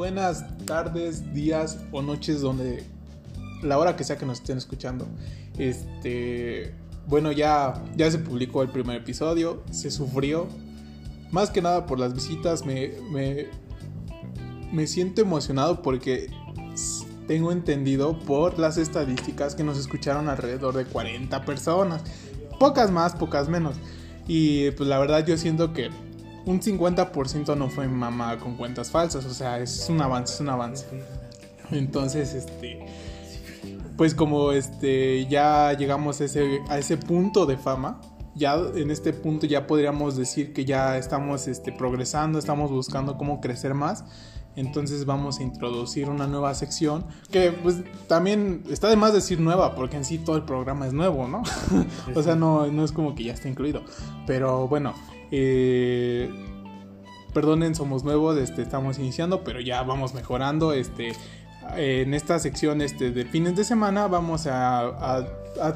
buenas tardes, días o noches donde la hora que sea que nos estén escuchando. Este, bueno, ya ya se publicó el primer episodio, se sufrió más que nada por las visitas, me me, me siento emocionado porque tengo entendido por las estadísticas que nos escucharon alrededor de 40 personas. Pocas más, pocas menos. Y pues la verdad yo siento que un 50% no fue mamá con cuentas falsas, o sea, es un avance, es un avance. Entonces, este pues como este ya llegamos a ese, a ese punto de fama, ya en este punto ya podríamos decir que ya estamos este, progresando, estamos buscando cómo crecer más. Entonces vamos a introducir una nueva sección que pues también está de más decir nueva porque en sí todo el programa es nuevo, ¿no? o sea, no, no es como que ya está incluido. Pero bueno, eh, perdonen, somos nuevos, este, estamos iniciando, pero ya vamos mejorando. Este, en esta sección este, de fines de semana vamos a,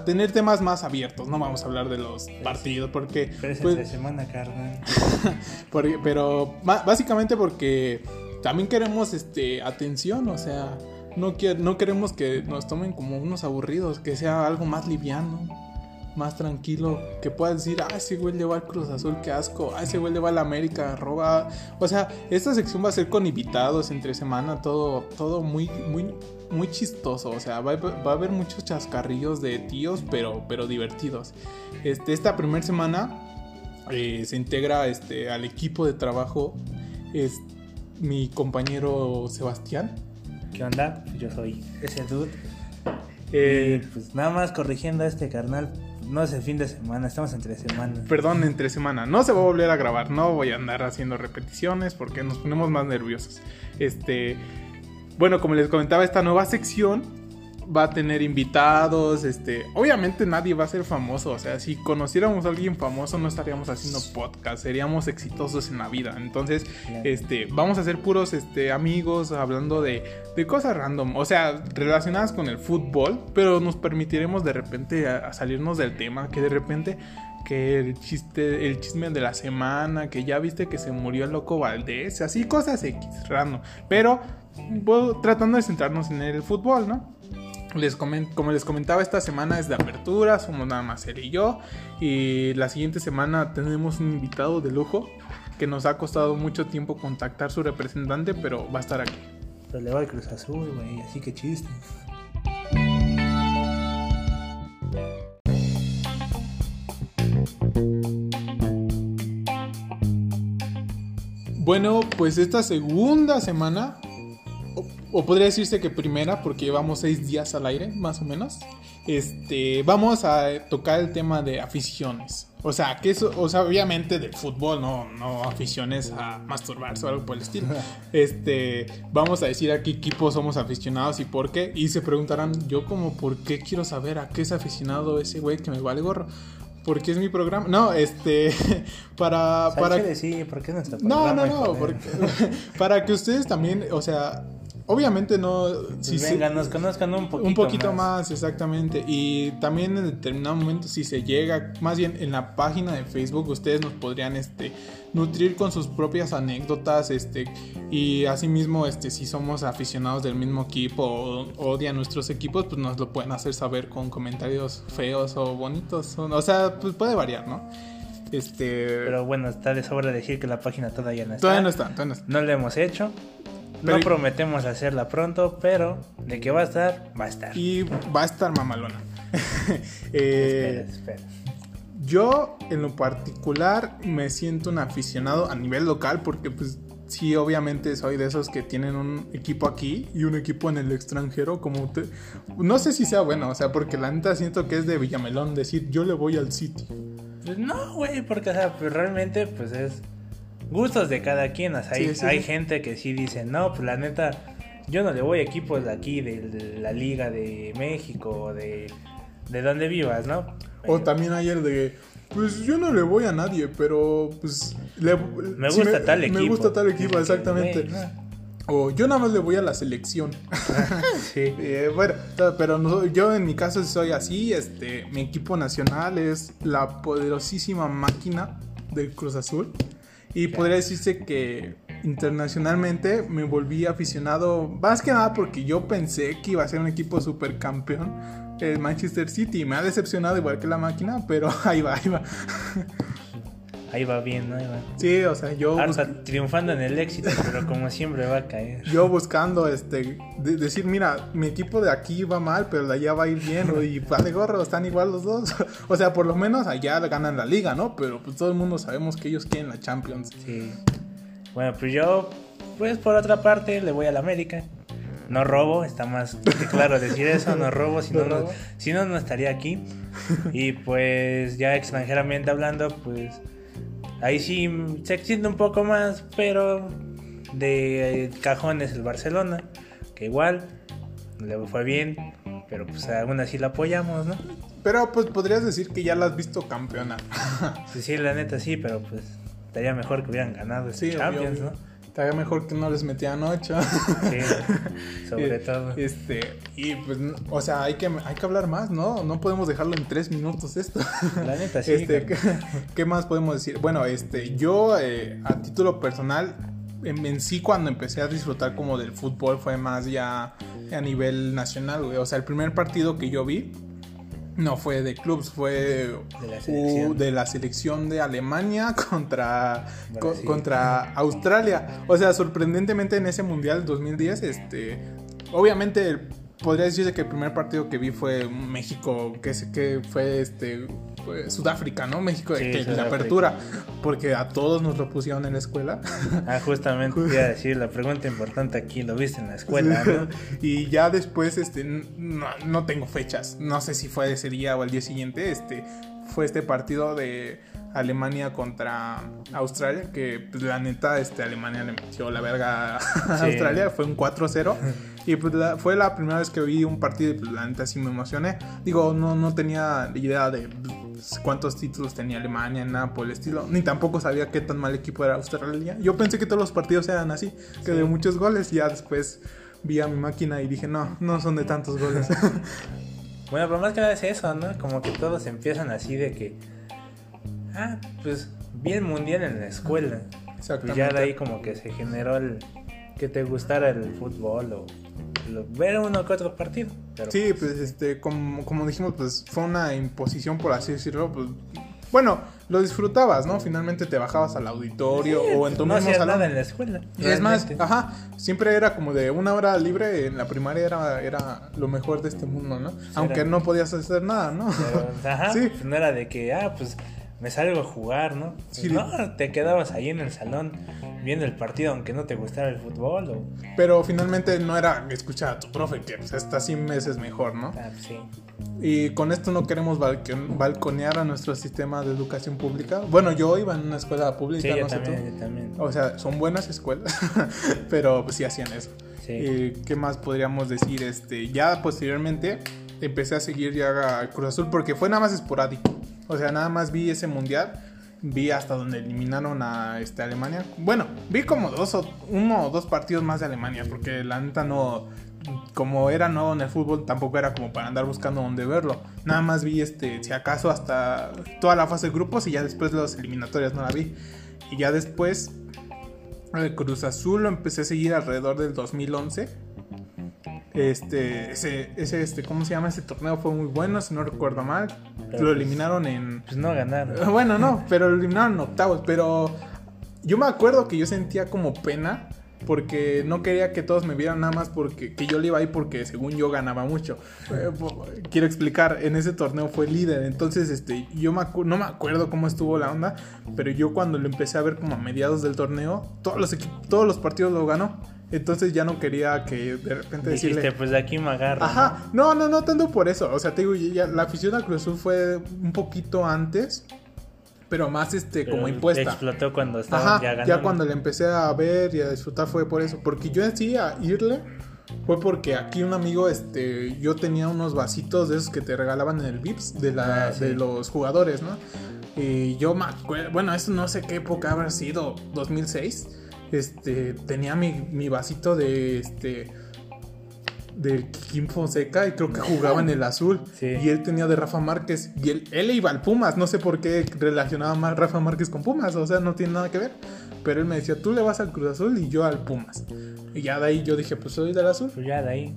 tener temas más abiertos, no vamos a hablar de los partidos porque... Pero es pues, semana, carnal. pero básicamente porque también queremos este, atención, o sea, no, no queremos que nos tomen como unos aburridos, que sea algo más liviano más tranquilo, que puedas decir, ah, ese güey le va al Cruz Azul, qué asco, ah, ese güey le va al América, roba. O sea, esta sección va a ser con invitados entre semana, todo, todo muy, muy, muy chistoso. O sea, va, a haber muchos chascarrillos de tíos, pero, pero divertidos. Este, esta primera semana eh, se integra este, al equipo de trabajo es mi compañero Sebastián. ¿Qué onda? Yo soy ese dude. Eh, pues nada más corrigiendo a este carnal, no es el fin de semana, estamos entre semana. Perdón, entre semana. No se va a volver a grabar, no voy a andar haciendo repeticiones porque nos ponemos más nerviosos. Este, bueno, como les comentaba, esta nueva sección va a tener invitados, este, obviamente nadie va a ser famoso, o sea, si conociéramos a alguien famoso no estaríamos haciendo podcast, seríamos exitosos en la vida. Entonces, este, vamos a ser puros este amigos hablando de, de cosas random, o sea, relacionadas con el fútbol, pero nos permitiremos de repente a, salirnos del tema, que de repente que el chiste, el chisme de la semana, que ya viste que se murió el loco Valdés, así cosas X, random, pero tratando de centrarnos en el fútbol, ¿no? Les como les comentaba, esta semana es de apertura, somos nada más él y yo. Y la siguiente semana tenemos un invitado de lujo que nos ha costado mucho tiempo contactar su representante, pero va a estar aquí. Pero le va al Cruz Azul, güey, así que chiste. Bueno, pues esta segunda semana o podría decirse que primera, porque llevamos seis días al aire, más o menos. Este, vamos a tocar el tema de aficiones. O sea, que eso, o sea, obviamente del fútbol, no, no aficiones a masturbarse o algo por el estilo. Este, vamos a decir a qué equipo somos aficionados y por qué. Y se preguntarán, yo como, ¿por qué quiero saber a qué es aficionado ese güey que me vale gorro? porque es mi programa. No, este, para... para... Sí, ¿por qué no está No, no, no, para que ustedes también, o sea, Obviamente no. Pues si venga, nos conozcan un poquito, un poquito más. exactamente. Y también en determinado momento, si se llega, más bien en la página de Facebook, ustedes nos podrían este, nutrir con sus propias anécdotas. Este, y asimismo, este, si somos aficionados del mismo equipo o odian nuestros equipos, pues nos lo pueden hacer saber con comentarios feos o bonitos. O sea, pues puede variar, ¿no? Este... Pero bueno, está de sobra decir que la página todavía no está. Todavía no está, todavía no está. No lo hemos hecho. No prometemos hacerla pronto, pero de que va a estar, va a estar. Y va a estar mamalona. eh, espera, espera. Yo, en lo particular, me siento un aficionado a nivel local porque, pues, sí, obviamente soy de esos que tienen un equipo aquí y un equipo en el extranjero, como te... No sé si sea bueno, o sea, porque la neta siento que es de Villamelón decir yo le voy al City. Pues no, güey, porque, o sea, pues realmente, pues es gustos de cada quien. O sea, hay, gente que sí dice, no, pues la neta, yo no le voy a equipos de aquí, de la Liga de México, de, de donde vivas, ¿no? O también hay el de, pues yo no le voy a nadie, pero pues me gusta tal equipo. Me gusta tal equipo, exactamente. O yo nada más le voy a la selección. sí. Eh, bueno, pero yo en mi caso soy así. Este, mi equipo nacional es la poderosísima máquina del Cruz Azul. Y podría decirse que internacionalmente me volví aficionado, más que nada porque yo pensé que iba a ser un equipo supercampeón, el Manchester City. Me ha decepcionado igual que la máquina, pero ahí va, ahí va. Ahí va bien, ¿no? Ahí va. Sí, o sea, yo... triunfando en el éxito, pero como siempre va a caer. Yo buscando, este, decir, mira, mi equipo de aquí va mal, pero de allá va a ir bien, y vale gorro, están igual los dos. o sea, por lo menos allá ganan la liga, ¿no? Pero pues todo el mundo sabemos que ellos quieren la Champions. Sí. Bueno, pues yo, pues por otra parte, le voy a la América. No robo, está más claro decir eso, no robo, si no, no, si no, no estaría aquí. Y pues ya extranjeramente hablando, pues ahí sí se extiende un poco más, pero de cajón es el Barcelona, que igual le fue bien, pero pues aún así la apoyamos, ¿no? Pero pues podrías decir que ya la has visto campeona. sí, sí, la neta sí, pero pues estaría mejor que hubieran ganado ese Champions, ¿no? Estaría mejor que no les metían ocho. Sí, sobre todo. Este, y pues, o sea, hay que, hay que hablar más, ¿no? No podemos dejarlo en tres minutos esto. La neta, sí. Este, ¿qué, más podemos decir? Bueno, este, yo eh, a título personal, en, sí cuando empecé a disfrutar como del fútbol fue más ya a nivel nacional, güey. O sea, el primer partido que yo vi no fue de clubs, fue de la selección, de, Alemania contra, contra Australia. O sea, sorprendentemente en ese Mundial 2010, este, obviamente podría decirse que el primer partido que vi fue México, que, que fue este Sudáfrica, ¿no? México de la apertura, porque a todos nos lo pusieron en la escuela. Ah, justamente iba a decir la pregunta importante aquí, lo viste en la escuela, ¿no? y ya después, este, no, no, tengo fechas, no sé si fue ese día o al día siguiente, este, fue este partido de Alemania contra Australia, que pues, la neta, este, Alemania le metió la verga a Australia, fue un 4-0. Y pues fue la primera vez que vi un partido y pues la neta sí me emocioné. Digo, no, no tenía idea de pues, cuántos títulos tenía Alemania, nada por el estilo. Ni tampoco sabía qué tan mal equipo era Australia. Yo pensé que todos los partidos eran así, que de muchos goles. Y ya después vi a mi máquina y dije, no, no son de tantos goles. bueno, pero más que nada es eso, ¿no? Como que todos empiezan así de que, ah, pues bien mundial en la escuela. Exactamente. Y ya de ahí como que se generó el que te gustara el fútbol o ver uno que otro partido. sí, pues, pues este, como, como dijimos, pues fue una imposición, por así decirlo, pues bueno, lo disfrutabas, ¿no? Finalmente te bajabas al auditorio o en tu no mismo salón. nada en la escuela. Y es más, ajá, siempre era como de una hora libre en la primaria era, era lo mejor de este mundo, ¿no? Aunque no podías hacer nada, ¿no? ajá, sí. Pues no era de que, ah, pues me salgo a jugar, ¿no? Sí. No, te quedabas ahí en el salón viendo el partido aunque no te gustara el fútbol. O... Pero finalmente no era escuchar a tu profe, que pues, hasta 100 meses mejor, ¿no? Ah, sí. Y con esto no queremos balconear a nuestro sistema de educación pública. Bueno, yo iba en una escuela pública, sí, no sé también, Yo también. O sea, son buenas escuelas, pero pues, sí hacían eso. Sí. Y, ¿Qué más podríamos decir? Este, ya posteriormente empecé a seguir ya a Cruz Azul porque fue nada más esporádico. O sea, nada más vi ese mundial vi hasta donde eliminaron a este, Alemania. Bueno, vi como dos o uno o dos partidos más de Alemania, porque la neta no, como era nuevo en el fútbol, tampoco era como para andar buscando dónde verlo. Nada más vi, este, si acaso, hasta toda la fase de grupos y ya después las eliminatorias no la vi. Y ya después, el Cruz Azul lo empecé a seguir alrededor del 2011 este, ese, ese, este, ¿cómo se llama? Ese torneo fue muy bueno, si no recuerdo mal. lo pues, eliminaron en. Pues no ganaron. Bueno, no, pero lo eliminaron en octavos. Pero yo me acuerdo que yo sentía como pena porque no quería que todos me vieran nada más porque que yo le iba ahí porque según yo ganaba mucho. Eh, quiero explicar, en ese torneo fue líder, entonces este yo no me acuerdo cómo estuvo la onda, pero yo cuando lo empecé a ver como a mediados del torneo, todos los todos los partidos lo ganó. Entonces ya no quería que de repente Dijiste, decirle... pues de aquí me agarro. Ajá, no, no, no tanto por eso. O sea, te digo, ya, la afición a Cruz Azul fue un poquito antes, pero más este como impuesta. Explotó cuando estaba ya ganando. Ya cuando le empecé a ver y a disfrutar fue por eso. Porque yo a irle fue porque aquí un amigo, este, yo tenía unos vasitos de esos que te regalaban en el Vips de, la, ah, de los jugadores, ¿no? Y yo me acuerdo, bueno, eso no sé qué época habrá sido, 2006 este, tenía mi, vasito de, este, de Kim Fonseca y creo que jugaba en el azul. Y él tenía de Rafa Márquez. Y él, él iba al Pumas. No sé por qué relacionaba más Rafa Márquez con Pumas. O sea, no tiene nada que ver. pero él me decía, tú le vas al Cruz Azul y yo al Pumas. Y ya de ahí yo dije, pues soy del azul. Pues ya de ahí.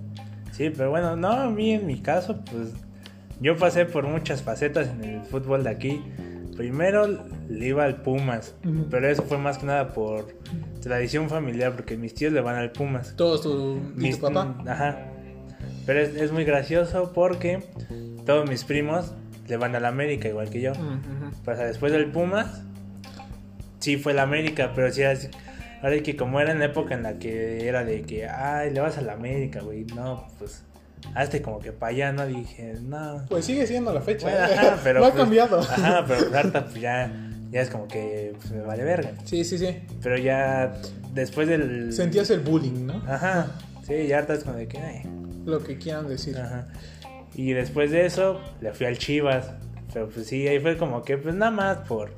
Sí, pero bueno, no, a mí en mi caso, pues yo pasé por muchas facetas en el fútbol de aquí. Primero le iba al Pumas, pero eso fue más que nada por tradición familiar, porque mis tíos le van al Pumas. ¿Todos tu, mis, papá? Ajá. Pero es, muy gracioso porque todos mis primos le van al América, igual que yo. Pues después del Pumas, sí fue el América, pero sí así Ahora que como era en la época en la que era de que, ay, le vas a la América, güey, no, pues hazte como que para allá, ¿no? Dije, no. Pues sigue siendo la fecha, ¿eh? ajá, pero. no ha pues, cambiado. Ajá, pero harta, pues ya, ya es como que pues, me vale verga. Sí, sí, sí. Pero ya después del. Sentías el bullying, ¿no? Ajá. Sí, ya harta es como de que, ay. Lo que quieran decir. Ajá. Y después de eso, le fui al Chivas. Pero pues sí, ahí fue como que, pues nada más por,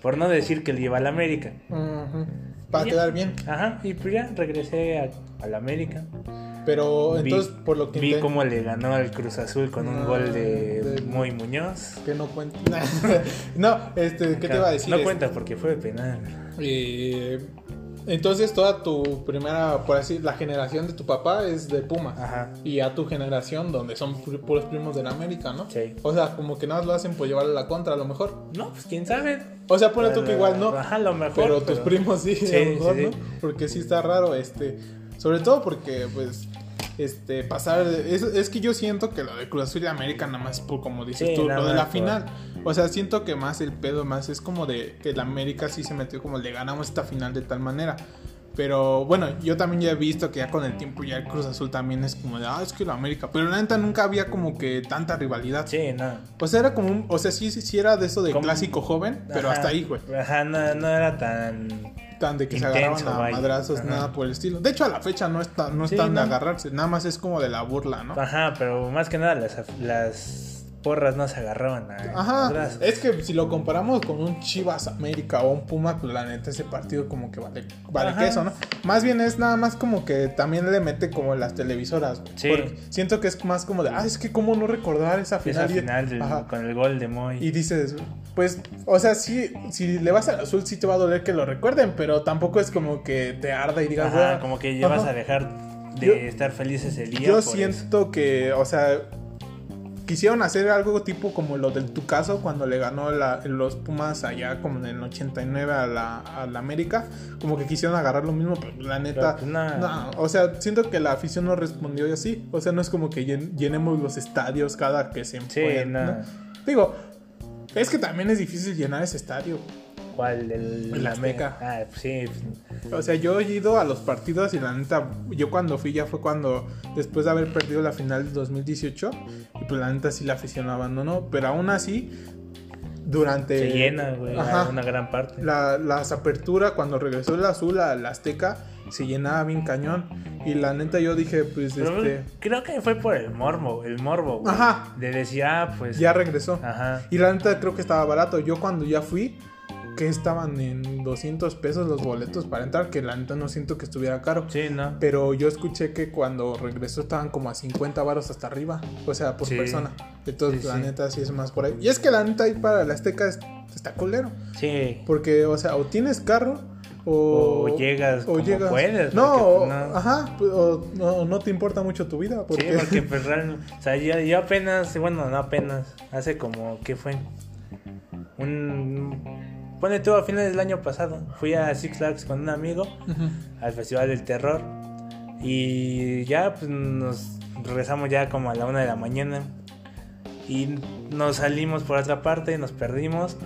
por no decir que le iba a la América. Ajá. Para quedar bien. Ajá, y pues ya regresé a, a la América. Pero entonces, por lo que. Vi cómo le ganó al Cruz Azul con un gol de, Muy Muñoz. Que no cuenta. no, este, ¿qué te iba a decir? No cuenta porque fue penal. Eh, entonces toda tu primera, por así, la generación de tu papá es de Puma. Ajá. Y a tu generación, donde son puros primos de la América, ¿no? Sí. O sea, como que nada más lo hacen por llevarle la contra, a lo mejor. No, pues quién sabe. O sea, pone tú que igual no. Ajá, lo mejor. Pero, tus primos sí, a lo mejor, ¿no? Porque sí está raro, este. Sobre todo porque, pues, este, pasar. Es, es, que yo siento que lo de Cruz Azul y América, nada más por como dices tú, lo de la final. O sea, siento que más el pedo, más es como de que la América sí se metió como le ganamos esta final de tal manera. Pero bueno, yo también ya he visto que ya con el tiempo ya el Cruz Azul también es como de, ah, es que la América. Pero la neta nunca había como que tanta rivalidad. Sí, no. Pues era como un, o sea, sí, sí era de eso de clásico joven, pero hasta ahí, güey. Ajá, no, no era tan tan de que se agarraban a madrazos, nada por el estilo. De hecho, a la fecha no, está, no están de agarrarse, nada más es como de la burla, ¿no? Ajá, pero más que nada las, las porras no se agarraban a Ajá, es que si lo comparamos con un Chivas América o un Puma, pues la neta ese partido como que vale, vale queso, ¿no? Más bien es nada más como que también le mete como las televisoras. Sí. siento que es más como de, ah, es que cómo no recordar esa final. Esa final con el gol de Moy. Y dices, pues, o sea, sí, si le vas al azul sí te va a doler que lo recuerden, pero tampoco es como que te arda y digas, Ajá, como que ya vas a dejar de estar feliz ese día. Yo siento que, o sea, quisieron hacer algo tipo como lo de tu caso cuando le ganó los Pumas allá como en el 89 a la, a la América, como que quisieron agarrar lo mismo, pero la neta, pues no, o sea, siento que la afición no respondió y así, o sea, no es como que llenemos los estadios cada que se sí, Digo, es que también es difícil llenar ese estadio. ¿Cuál? El, la Meca. Ah, pues sí. O sea, yo he ido a los partidos y la neta, yo cuando fui ya fue cuando, después de haber perdido la final del 2018, y pues la neta sí la afición abandonó, pero aún así, durante... Se llena, güey, una gran parte. La, las aperturas, cuando regresó el azul a la Azteca, se llenaba bien cañón. Y la neta yo dije, pues este... Creo que fue por el morbo, el morbo. Ajá. De decir, ah, pues... Ya regresó. Ajá. Y la neta creo que estaba barato. Yo cuando ya fui, que estaban en 200 pesos los boletos para entrar, que la neta no siento que estuviera caro. Sí, no. Pero yo escuché que cuando regresó estaban como a 50 varos hasta arriba, o sea, por persona. Entonces, la neta sí es más por ahí. Y es que la neta ahí para la Azteca está culero. Sí. Porque, o sea, o tienes carro o, llegas o como puedes. No, pues, no, ajá, o no, te importa mucho tu vida. Porque... Sí, porque pues realmente, o sea, yo, apenas, bueno, no apenas, hace como, ¿qué fue? Un Pone todo a finales del año pasado. Fui a Six Flags con un amigo al Festival del Terror. Y ya pues nos regresamos ya como a la una de la mañana. Y nos salimos por otra parte, nos perdimos.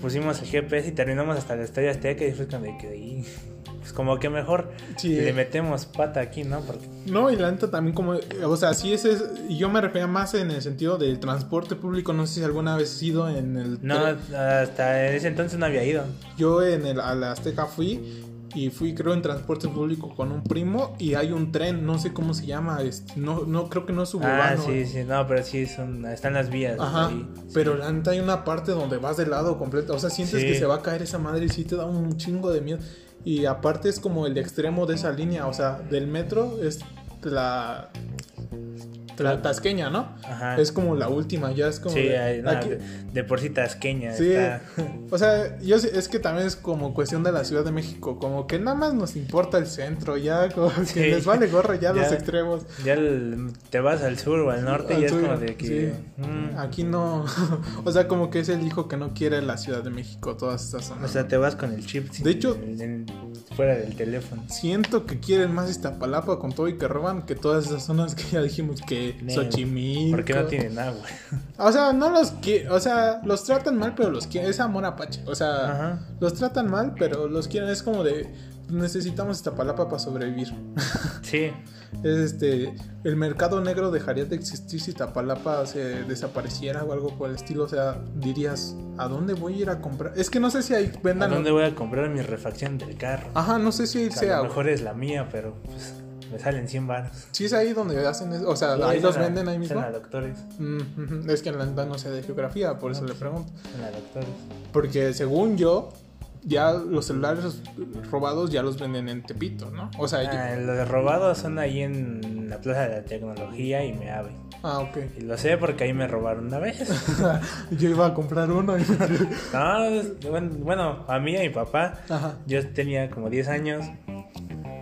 Pusimos el GPS y terminamos hasta la Estadio Azteca y fue cuando ahí pues como que mejor le metemos pata aquí, ¿no? Porque... No, y la neta también como, o sea, sí ese es, yo me refería más en el sentido del transporte público, no sé si alguna vez has ido en el... No, hasta ese entonces no había ido. Yo en el, a la Azteca fui y fui creo en transporte público con un primo y hay un tren, no sé cómo se llama, no, no creo que no es suburbano. Ah, sí, sí, no, pero sí son, están las vías. Ajá, pero la neta hay una parte donde vas de lado completo, o sea, sientes que se va a caer esa madre y sí te da un chingo de miedo. Y aparte es como el extremo de esa línea, o sea, del metro es la... la tasqueña, ¿no? Ajá. Es como la última, ya es como. Sí, de, por sí tasqueña. Sí. O sea, yo es que también es como cuestión de la Ciudad de México, como que nada más nos importa el centro, ya como que les vale gorro ya, los extremos. Ya te vas al sur o al norte y es como de que. Mm. Aquí no. o sea, como que es el hijo que no quiere la Ciudad de México, todas estas zonas. O sea, te vas con el chip. De hecho, fuera del teléfono. Siento que quieren más Iztapalapa con todo y que roban que todas esas zonas que ya dijimos que Xochimilco. Porque no tienen agua. O sea, no los quieren, o sea, los tratan mal, pero los quieren. Es amor apache. O sea, los tratan mal, pero los quieren. Es como de necesitamos Iztapalapa para sobrevivir. Sí. es este, el mercado negro dejaría de existir si Iztapalapa se desapareciera o algo por el estilo. O sea, dirías, ¿a dónde voy a ir a comprar? Es que no sé si ahí vendan. ¿A dónde voy a comprar mi refacción del carro? Ajá, no sé si sea. A lo mejor es la mía, pero pues, me salen 100 baros. Sí, es ahí donde hacen eso. O sea, ahí los venden ahí mismo. En la doctores. es que en la no sé de geografía, por eso le pregunto. En la doctores. Porque según yo, ya los celulares robados ya los venden en Tepito, ¿no? O sea, ah, los robados son ahí en la Plaza de la Tecnología y me ave. Ah, ok. Y lo sé porque ahí me robaron una vez. yo iba a comprar uno. no, bueno, a mí y a mi papá. Ajá. Yo tenía como 10 años.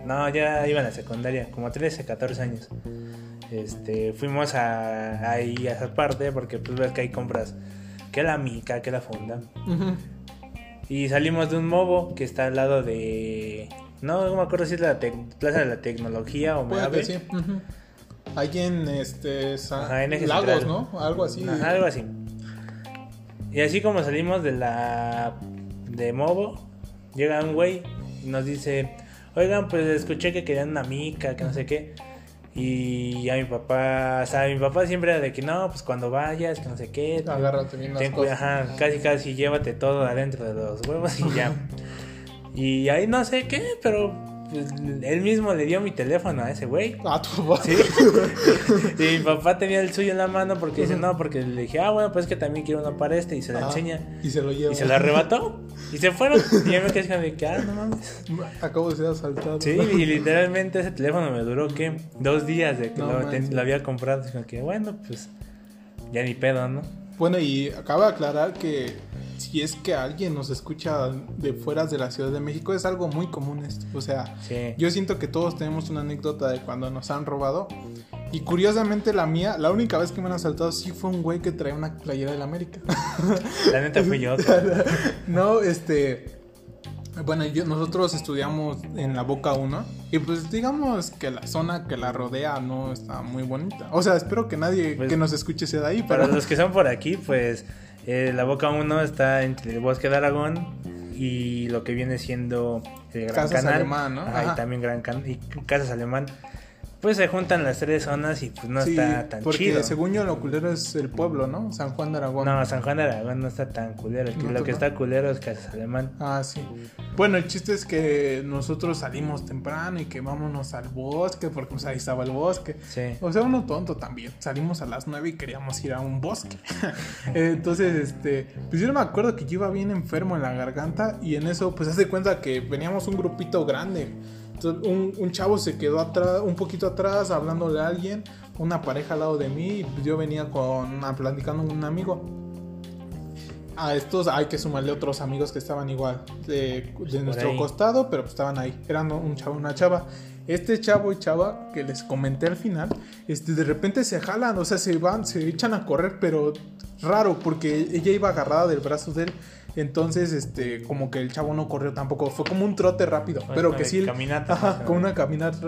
No, ya iba a la secundaria, como 13, 14 años. Este, fuimos a, ahí a esa parte porque pues ves que hay compras que la mica, que la funda. Ajá y salimos de un mobo que está al lado de. No, no me acuerdo si es la Plaza de la Tecnología o me sí. Hay en este. Lagos, ¿no? Algo así. algo así. Y así como salimos de la. de Mobo, llega un güey y nos dice: Oigan, pues escuché que querían una mica, que no sé qué. Y a mi papá, o sea, mi papá siempre era de que no, pues cuando vayas, que no sé qué. Agárrate bien las cosas. Ajá, casi casi llévate todo adentro de los huevos y ya. y ahí no sé qué, pero pues, él mismo le dio mi teléfono a ese güey. Ah, tu papá. Sí. y mi papá tenía el suyo en la mano porque dice, no, porque le dije, ah, bueno, pues que también quiero uno para este. Y se lo enseña. Y se lo lleva. Y se lo arrebató. y se fueron. Y yo me quedé de que, ah, no mames. Acabo de ser asaltado. Sí, y literalmente ese teléfono me duró, ¿qué? Dos días de que lo, había comprado. Así que, bueno, pues ya ni pedo, ¿no? Bueno, y acabo de aclarar que si es que alguien nos escucha de fuera de la Ciudad de México, es algo muy común esto. O sea, yo siento que todos tenemos una anécdota de cuando nos han robado. Y curiosamente la mía, la única vez que me han asaltado sí fue un güey que traía una playera del América. La neta fui yo. no, este... Bueno, nosotros estudiamos en la Boca 1 y pues digamos que la zona que la rodea no está muy bonita. O sea, espero que nadie pues que nos escuche sea de ahí. Para los que son por aquí, pues eh, la Boca 1 está entre el Bosque de Aragón y lo que viene siendo el Gran Casas Canal. Alemán, ¿no? y también Gran Canal y Casas Alemán pues se juntan las tres zonas y pues no está tan porque chido. según yo lo culero es el pueblo, ¿no? San Juan de Aragón. No, San Juan de Aragón no está tan culero. lo que está culero es Casas Alemán. Ah, sí. Bueno, el chiste es que nosotros salimos temprano y que vámonos al bosque porque pues ahí estaba el bosque. Sí. O sea, uno tonto también. Salimos a las nueve y queríamos ir a un bosque. Entonces, este, pues yo me acuerdo que yo iba bien enfermo en la garganta y en eso pues hace cuenta que veníamos un grupito grande un, chavo se quedó atrás, un poquito atrás, hablándole a alguien, una pareja al lado de mí, y yo venía con, platicando con un amigo. A estos hay que sumarle otros amigos que estaban igual de, nuestro costado, pero pues estaban ahí. Eran un chavo, una chava. Este chavo y chava que les comenté al final, este, de repente se jalan, o sea, se van, se echan a correr, pero raro, porque ella iba agarrada del brazo de él entonces, este, como que el chavo no corrió tampoco. Fue como un trote rápido. pero que sí. Caminata. Ajá, con una caminata.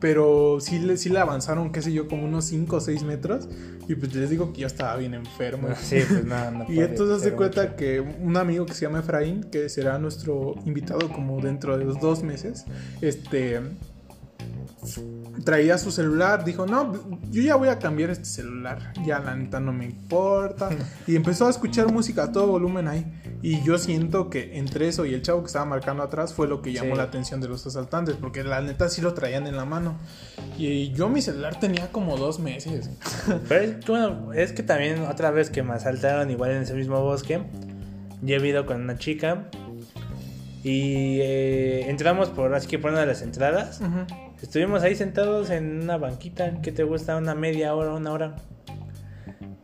Pero sí, sí le avanzaron, qué sé yo, como unos 5 o 6 metros. Y pues les digo que yo estaba bien enfermo. Sí, pues nada, no Y entonces se cuenta que un amigo que se llama Efraín, que será nuestro invitado como dentro de los dos meses, este traía su celular, dijo, no, yo ya voy a cambiar este celular, ya la neta no me importa. Y empezó a escuchar música a todo volumen ahí. Y yo siento que entre eso y el chavo que estaba marcando atrás fue lo que llamó la atención de los asaltantes, porque la neta sí lo traían en la mano. Y yo mi celular tenía como dos meses. Pero es, bueno, es que también otra vez que me asaltaron igual en ese mismo bosque, yo he ido con una chica Y eh, entramos por, así que por una de las entradas. Estuvimos ahí sentados en una banquita que te gusta una media hora, una hora.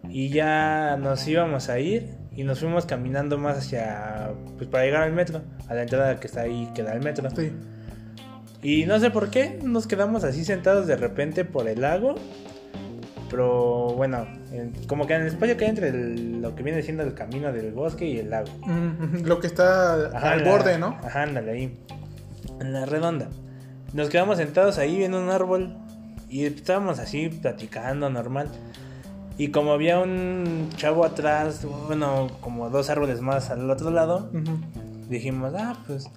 Y ya nos íbamos a ir y nos fuimos caminando más hacia, pues para llegar al metro, a la entrada que está ahí, que da el metro. Sí. Y no sé por qué, nos quedamos así sentados de repente por el lago. Pero bueno, como que en el espacio que hay entre lo que viene siendo el camino del bosque y el lago. lo que está al borde, ¿no? Ajá, ándale ahí. En la redonda. Nos quedamos sentados ahí viendo un árbol. Y estábamos así platicando normal. Y como había un chavo atrás, bueno, como dos árboles más al otro lado, dijimos, ah, pues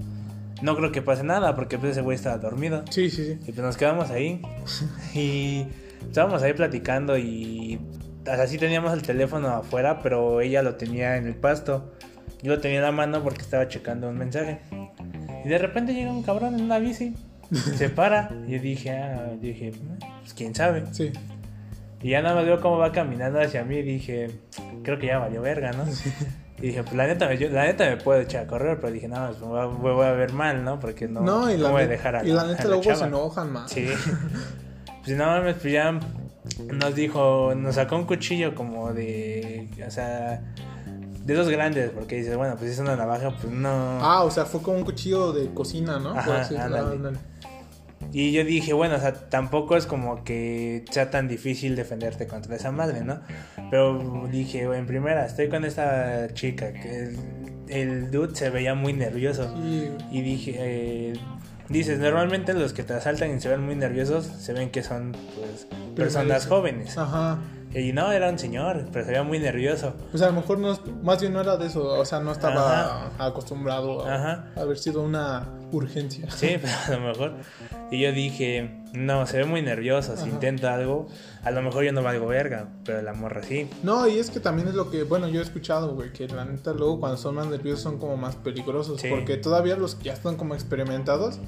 no creo que pase nada porque pues ese güey estaba dormido. Sí, sí, sí. Y pues nos quedamos ahí. y estábamos ahí platicando y así teníamos el teléfono afuera, pero ella lo tenía en el pasto. Yo lo tenía en la mano porque estaba checando un mensaje. Y de repente llega un cabrón en una bici. Se para. Y yo dije, ah, dije, pues quién sabe. Sí. Y ya nada más veo cómo va caminando hacia mí y dije, creo que ya valió verga, ¿no? Y dije, pues la neta, me, la neta me puedo echar a correr, pero dije, no, pues me voy, a ver mal, ¿no? Porque no, no, y la voy a dejar a Y la neta luego se enojan más. Sí. pues nada más, pues ya nos dijo, nos sacó un cuchillo como de, o sea, de esos grandes, porque dices, bueno, pues es una navaja, pues no. Ah, o sea, fue como un cuchillo de cocina, ¿no? Ajá, y yo dije, bueno, o sea, tampoco es como que sea tan difícil defenderte contra esa madre, ¿no? Pero dije, en primera, estoy con esta chica, que el, dude se veía muy nervioso. Y dije, eh, dices, normalmente los que te asaltan y se ven muy nerviosos, se ven que son, pues, personas jóvenes. Ajá. Y no, era un señor, pero se veía muy nervioso. O sea, a lo mejor no, más bien no era de eso, o sea, no estaba acostumbrado a, haber sido una urgencia. Sí, pero a lo mejor. Y yo dije, no, se ve muy nervioso, si intenta algo, a lo mejor yo no valgo verga, pero la morra sí. No, y es que también es lo que, bueno, yo he escuchado, güey, que la neta luego cuando son más nerviosos son como más peligrosos, porque todavía los que ya están como experimentados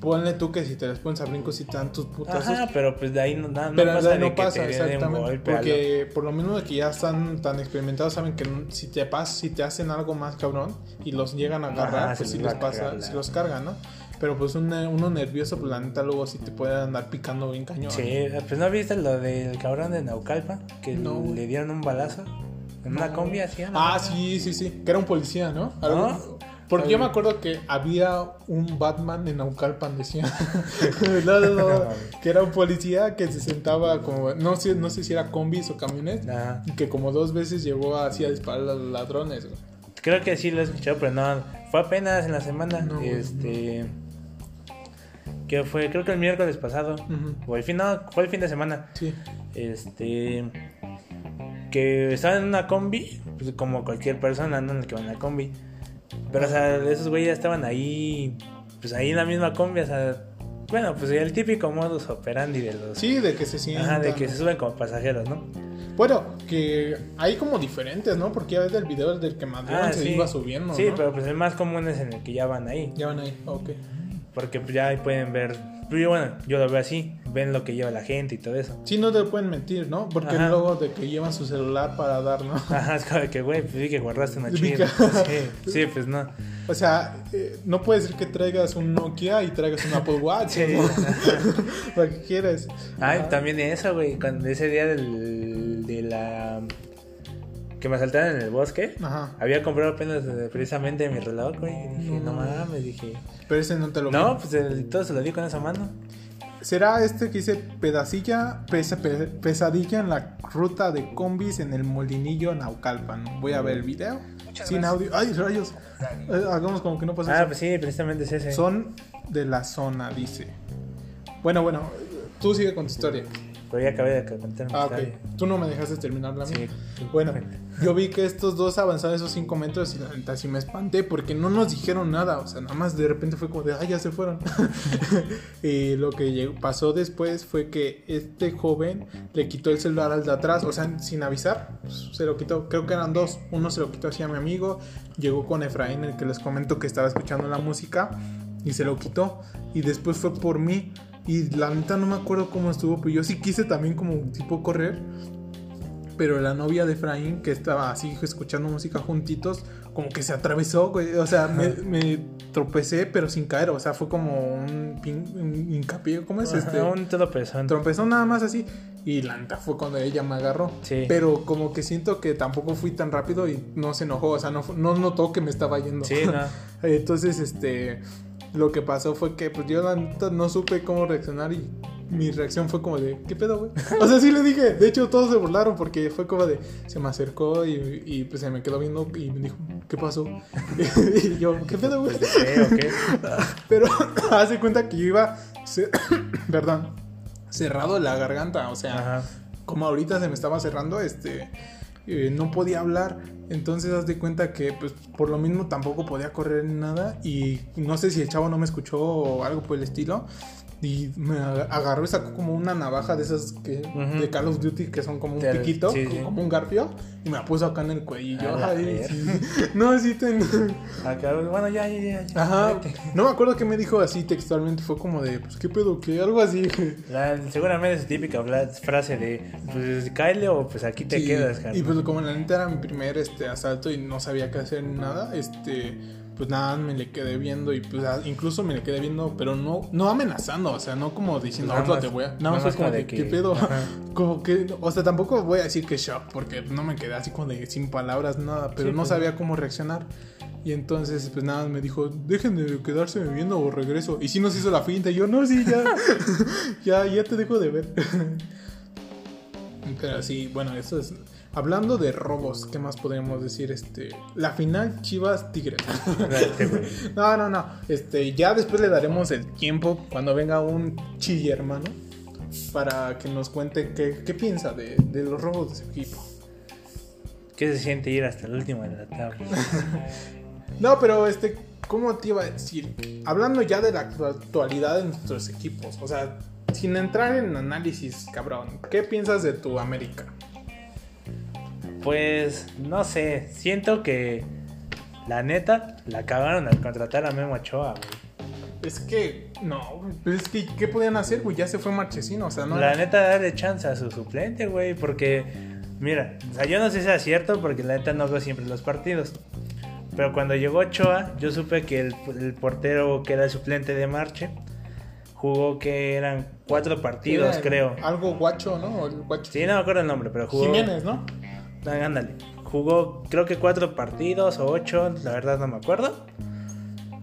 Ponle tú que si te les pones a brincos y tantos putas. Ajá, pero pues de ahí no, no pero pasa. Pero no pasa, exactamente. Porque por lo mismo de que ya están tan experimentados, saben que si te pasa, si te hacen algo más cabrón y los llegan a agarrar, pues si les pasa, si los cargan, ¿no? Pero pues uno nervioso, pues la neta luego sí te puede andar picando bien cañón. Sí, pues no viste lo del cabrón de Naucalpa, que le dieron un balazo en una combi así. Ah, sí, sí, sí, que era un policía, ¿no? ¿No? Porque yo me acuerdo que había un Batman en Naucalpan, decía. no, no, no, que era un policía que se sentaba como, no sé, no sé si era combis o camiones, y que como dos veces llegó así a disparar a los ladrones. Creo que sí lo he escuchado, pero no, fue apenas en la semana. este. Que fue, creo que el miércoles pasado. O el fin, no, fue el fin de semana. Sí. Este. Que estaba en una combi, pues como cualquier persona, ¿no? En el que va en la combi. Pero, o sea, esos güeyes ya estaban ahí, pues ahí en la misma combi, o sea, bueno, pues el típico modus operandi de los... Sí, de que se sientan. Ajá, de que se suben como pasajeros, ¿no? Bueno, que hay como diferentes, ¿no? Porque ya ves el video del que Madrid ah, se iba subiendo, Sí, pero pues el más común es en el que ya van ahí. Ya van ahí, ok. Porque pues ya ahí pueden ver pero bueno, yo lo veo así, ven lo que lleva la gente y todo eso. Sí, no te pueden mentir, ¿no? Porque luego de que llevan su celular para dar, ¿no? Ajá, es como que, güey, pues sí que guardaste una chida. Sí, sí, pues no. O sea, eh, no puede ser que traigas un Nokia y traigas un Apple Watch, sí. ¿no? lo que quieres. Ay, también eso, güey, cuando ese día del, de la que me asaltaron en el bosque. Ajá. Había comprado apenas precisamente mi reloj, güey. Y dije, no, mames, dije. Pero ese no te lo No, pues el, todo se lo di con esa mano. ¿Será este que dice pedacilla, pesadilla en la ruta de combis en el molinillo Naucalpan? Voy a ver el video. Sin audio. ¡Ay, rayos! Eh, hagamos como que no pasa Ah, pues sí, precisamente es ese. Son de la zona, dice. Bueno, bueno, tú sigue con tu historia. Pero ya acabé de contar Ah, ok. Tú no me dejaste terminar la mía. Bueno, yo vi que estos dos avanzaron esos 5 metros y la neta sí me espanté porque no nos dijeron nada. O sea, nada más de repente fue como de, ay, ya se fueron. y lo que pasó después fue que este joven le quitó el celular al de atrás, o sea, sin avisar. Pues, se lo quitó, creo que eran dos. Uno se lo quitó así a mi amigo. Llegó con Efraín, el que les comento que estaba escuchando la música. Y se lo quitó. Y después fue por mí. Y la neta no me acuerdo cómo estuvo, pero yo sí quise también como tipo correr. Pero la novia de Efraín, que estaba así escuchando música juntitos, como que se atravesó, güey. O sea, me, me tropecé, pero sin caer. O sea, fue como un, pin- un hincapié. ¿Cómo es este? Un tropezón. Tropezón nada más así. Y la neta fue cuando ella me agarró. Sí. Pero como que siento que tampoco fui tan rápido y no se enojó. O sea, no, no notó que me estaba yendo. Sí, no. Entonces, este. Lo que pasó fue que pues yo la neta no supe cómo reaccionar y mi reacción fue como de, ¿qué pedo, güey? O sea, sí le dije. De hecho, todos se burlaron porque fue como de, se me acercó y, y, pues se me quedó viendo y me dijo, ¿qué pasó? y yo, ¿qué pedo, güey? Pero hace cuenta que yo iba, perdón, cerrado la garganta, o sea, Ajá. como ahorita se me estaba cerrando, este, eh, no podía hablar, entonces haz de cuenta que, pues, por lo mismo tampoco podía correr nada y no sé si el chavo no me escuchó o algo por el estilo. Y me aga- agarró y sacó como una navaja de esas que, de Call of Duty que son como un Del- piquito, sí, sí. como un garfio, y me la puso acá en el cuello. Ay, sí. No, sí, ten- Acá, bueno, ya, ya, ya. Ajá. Vete. No me acuerdo qué me dijo así textualmente. Fue como de, pues, ¿qué pedo? ¿Qué? Algo así. La- seguramente es típica frase de, pues, cáele o pues aquí te quedas, carnal. Y pues, como la neta era mi primer este, asalto y no sabía qué hacer nada, este, pues nada, me le quedé viendo y pues a- incluso me le quedé viendo, pero no, no amenazando, o sea, no como diciendo, Nada ahorita más- te voy a. Nada nada más más como de, de ¿qué que- pedo? ajá. Como que, o sea, tampoco voy a decir que shock, porque no me quedé así como de sin palabras, nada, pero Sí, no pues. sabía cómo reaccionar. Y entonces, pues nada, me dijo, dejen de quedarse viendo o regreso. Y sí nos hizo la finta. Y yo, no, sí, ya. ya, ya te dejo de ver. Pero sí, bueno, eso es. Hablando de robos, ¿qué más podríamos decir? Este, la final Chivas Tigres. No, no, no. Este, ya después le daremos el tiempo cuando venga un chille hermano para que nos cuente qué, qué piensa de, de los robos de su equipo. ¿Qué se siente ir hasta el último de la tabla? No, pero este, ¿cómo te iba a decir? Hablando ya de la actu- actualidad de nuestros equipos, o sea, sin entrar en análisis, cabrón, ¿qué piensas de tu América? Pues, no sé, siento que la neta la cagaron al contratar a Memo Ochoa, güey. Es que, no, es que, ¿qué podían hacer, güey? Ya se fue Marchesino, o sea, no. La neta, darle chance a su suplente, güey, porque, mira, o sea, yo no sé si sea cierto porque la neta no veo siempre los partidos. Pero cuando llegó Ochoa, yo supe que el, el portero que era el suplente de Marche jugó que eran cuatro partidos, Era creo. Algo guacho, ¿no? El guacho. Sí, no me acuerdo el nombre, pero jugó. Jiménez, ¿no? Ándale. Jugó creo que cuatro partidos o ocho, la verdad no me acuerdo.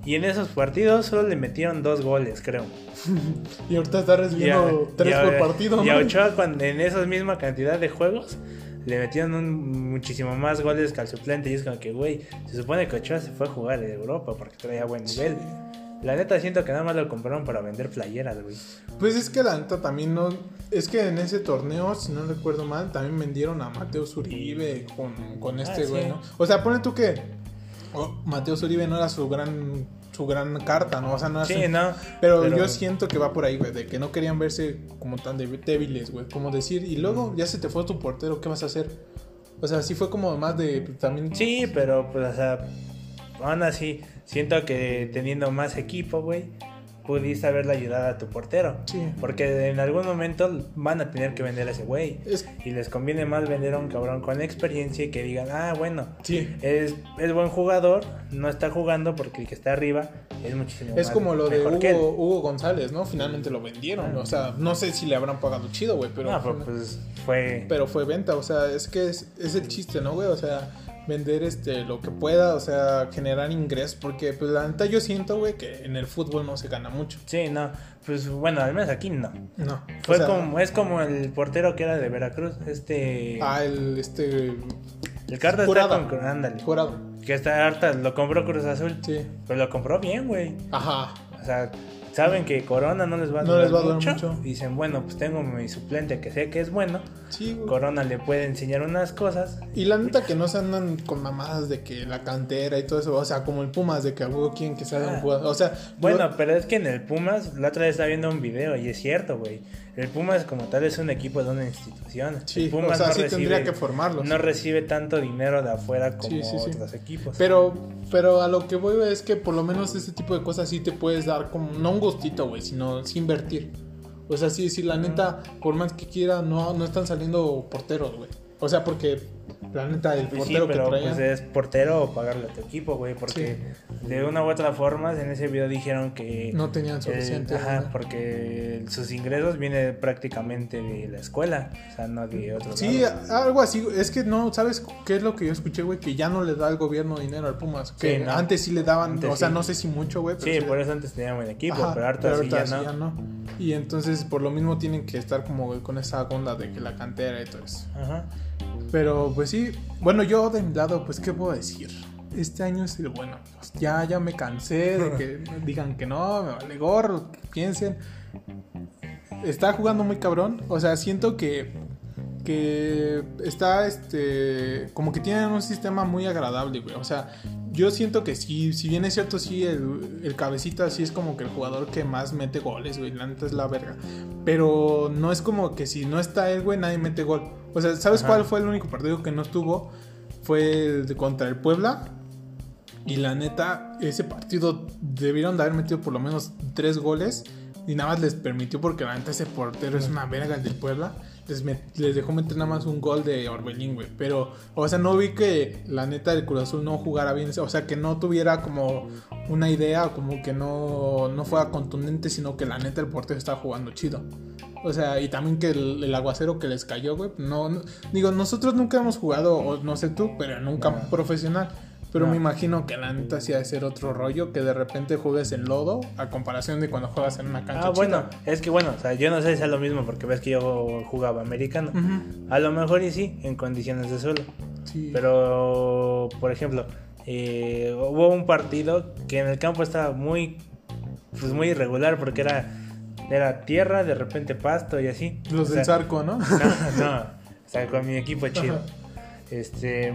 Y en esos partidos solo le metieron dos goles, creo. Y ahorita está recibiendo tres a- por partido, Y a. Ochoa, cuando, en esa misma cantidad de juegos, le metieron un- muchísimo más goles que al suplente. Y es como que, güey, se supone que Ochoa se fue a jugar en Europa porque traía buen nivel. La neta siento que nada más lo compraron para vender playeras, güey. Pues es que la neta también no. Es que en ese torneo, si no recuerdo mal, también vendieron a Mateo Uribe con, con este Ah, güey, sí. ¿no? O sea, pone tú que oh, Mateo Uribe no era su gran su gran carta, ¿no? O sea, no era Sí, su- no. Pero, yo siento que va por ahí, güey, de que no querían verse como tan débiles, güey. Como decir, y luego ya se te fue tu portero, ¿qué vas a hacer? O sea, sí fue como más de también. Sí, pero pues, o sea, aún así, siento que teniendo más equipo, güey, pudiste haberle ayudado a tu portero. Sí. Porque en algún momento van a tener que vender a ese güey. Es, Y les conviene más vender a un cabrón con experiencia y que digan, ah, bueno, sí. es, es buen jugador, no está jugando porque el que está arriba es muchísimo Es más como lo de. Hugo, Hugo González, ¿no? Finalmente lo vendieron. Ah. O sea, no sé si le habrán pagado chido, güey, pero. no, pero pues fue... Pero fue venta, o sea, es que es, es el chiste, ¿no, güey? O sea, vender este lo que pueda, o sea, generar ingresos, porque pues la neta yo siento, güey, que en el fútbol no se gana mucho. Sí, no, pues bueno, al menos aquí no. No. Fue o sea, como, es como el portero que era de Veracruz, este... Ah, el este el carta Jurado. está con... Ándale. jurado. Que está harta, lo compró Cruz Azul. Sí. Pero lo compró bien, güey. Ajá. O sea, saben que Corona no les va a No durar, les va a durar mucho. mucho. Y dicen, bueno, pues tengo mi suplente que sé que es bueno. Sí. Corona le puede enseñar unas cosas. Y la neta que no se andan con mamadas de que la cantera y todo eso, o sea, como el Pumas de que a huevo quieren que sea un Ah. jugador. O sea, Bueno, pero es que en el Pumas, la otra vez estaba viendo un video y es cierto, güey. El Pumas como tal es un equipo de una institución. sí, el Pumas o sea, no sí recibe, tendría que no recibe tanto dinero de afuera como Sí, otros equipos. Pero, pero a lo que voy es que por lo menos ese tipo de cosas sí te puedes dar como, no un gustito, güey, sino sí invertir. O sea, sí, sí, la neta, por más que quiera, no, no están saliendo porteros, güey. O sea, porque la neta, el Pues portero sí, pero que traía. pues es portero o pagarle a tu equipo, güey, porque de una u otra forma en ese video dijeron que No tenían eh, suficiente. ajá, porque sus ingresos vienen prácticamente de la escuela, o sea, no de otro Sí, lado. algo así. Es que no, ¿sabes qué es lo que yo escuché, güey? Que ya no le da el gobierno dinero al Pumas. Que Sí, no. antes sí le daban, Antes o sea, sí. no sé si mucho, güey. pero Sí, por eso antes tenía buen equipo, Ajá, pero harto pero así ya no. sí Y entonces, por lo mismo, tienen que estar como con esa onda de que la cantera y todo eso. Ajá. Pero, pues sí. Bueno, yo de mi lado, pues, ¿qué puedo decir? Este año es el bueno. amigos. Ya, ya me cansé de que digan que no, me vale gorro, que piensen. Está jugando muy cabrón. O sea, siento que que está este como que tienen un sistema muy agradable, güey. O sea, yo siento que sí, si bien es cierto, sí, el, el cabecita sí es como que el jugador que más mete goles, güey. La neta es la verga. Pero no es como que si no está él, güey, nadie mete gol. O sea, ¿sabes Ajá. cuál fue el único partido que no estuvo? Fue el de contra el Puebla. Y la neta, ese partido debieron de haber metido por lo menos tres goles. Y nada más les permitió porque la neta ese portero es una verga el del Puebla. Les, met- les dejó meter nada más un gol de Orbelín, güey. Pero, o sea, no vi que la neta del Cruz Azul no jugara bien. O sea, que no tuviera como una idea, como que no, no fuera contundente, sino que la neta el portero estaba jugando chido. O sea, y también que el, el aguacero que les cayó, güey. No, no- digo, nosotros nunca hemos jugado, o no sé tú, pero nunca profesional. Pero No. me imagino que la neta sí ha de ser otro rollo, que de repente juegues en lodo, a comparación de cuando juegas en una cancha. Ah, bueno, es que bueno, o sea, yo no sé si es lo mismo porque ves que yo jugaba americano. A lo mejor y sí, en condiciones de suelo. Sí. Pero, por ejemplo, eh, hubo un partido que en el campo estaba muy, pues muy irregular porque era, era tierra, de repente pasto y así. Los O del sea, Zarco, ¿no? No, no, o sea, con mi equipo chido. Ajá. Este,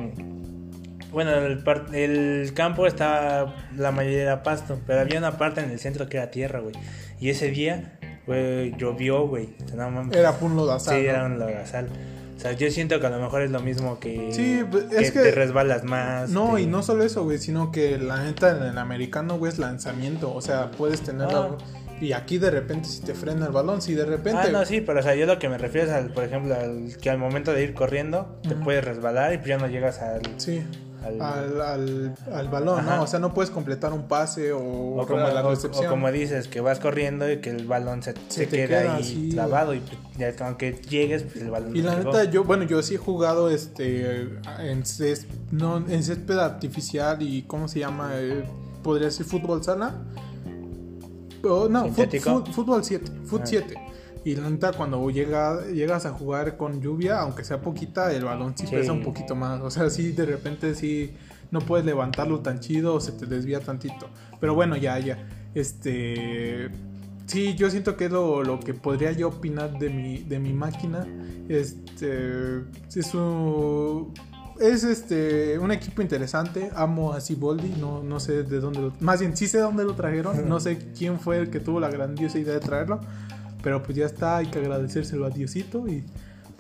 bueno, el, el campo estaba, la mayoría era pasto, pero había una parte en el centro que era tierra, güey. Y ese día, güey, llovió, güey. No mames. Era un lodazal. Sí, ¿no? era un lodazal. O sea, yo siento que a lo mejor es lo mismo que, Sí, pues, que es que- te resbalas más. No, te- y no solo eso, güey, sino que la neta en el americano, güey, es lanzamiento. O sea, puedes tenerla. Ah. Y aquí de repente si te frena el balón, si de repente... Ah, no, sí, pero o sea, yo lo que me refiero es al, por ejemplo, al que al momento de ir corriendo te puedes resbalar y pues ya no llegas al... Sí, al- al, al, al balón, Ajá. ¿no? O sea, no puedes completar un pase o, o, como, la recepción. o como dices, que vas corriendo y que el balón se, se te queda, queda ahí así. clavado y pues, ya aunque llegues, pues el balón Y no la llegó. neta, yo, bueno, yo sí he jugado este en césped, no, en césped artificial y ¿cómo se llama? Eh, Podría ser fútbol sala. O, no, ¿Sintético? fútbol 7, fut Ah. 7. Y la neta, cuando llega, llegas a jugar con lluvia, aunque sea poquita, el balón sí, Sí. pesa un poquito más. O sea, sí, de repente sí no puedes levantarlo tan chido o se te desvía tantito. Pero bueno, ya, ya. Este. Sí, yo siento que es lo, lo que podría yo opinar de mi, de mi máquina. Este. Es un. Es este un equipo interesante. Amo a Siboldi. No, no sé de dónde lo. Más bien, sí sé de dónde lo trajeron. No sé quién fue el que tuvo la grandiosa idea de traerlo. Pero pues ya está, hay que agradecérselo a Diosito y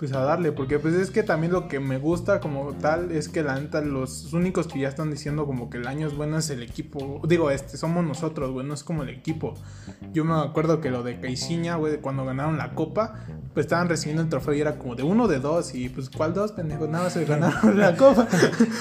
pues a darle. Porque pues es que también lo que me gusta como tal es que la neta los únicos que ya están diciendo como que el año es bueno es el equipo. Digo, este, somos nosotros, güey, no es como el equipo. Yo me acuerdo que lo de Caiciña, güey, cuando ganaron la copa, pues estaban recibiendo el trofeo y era como de uno de dos. Y pues, ¿cuál dos, pendejo? Nada más se ganaron la copa.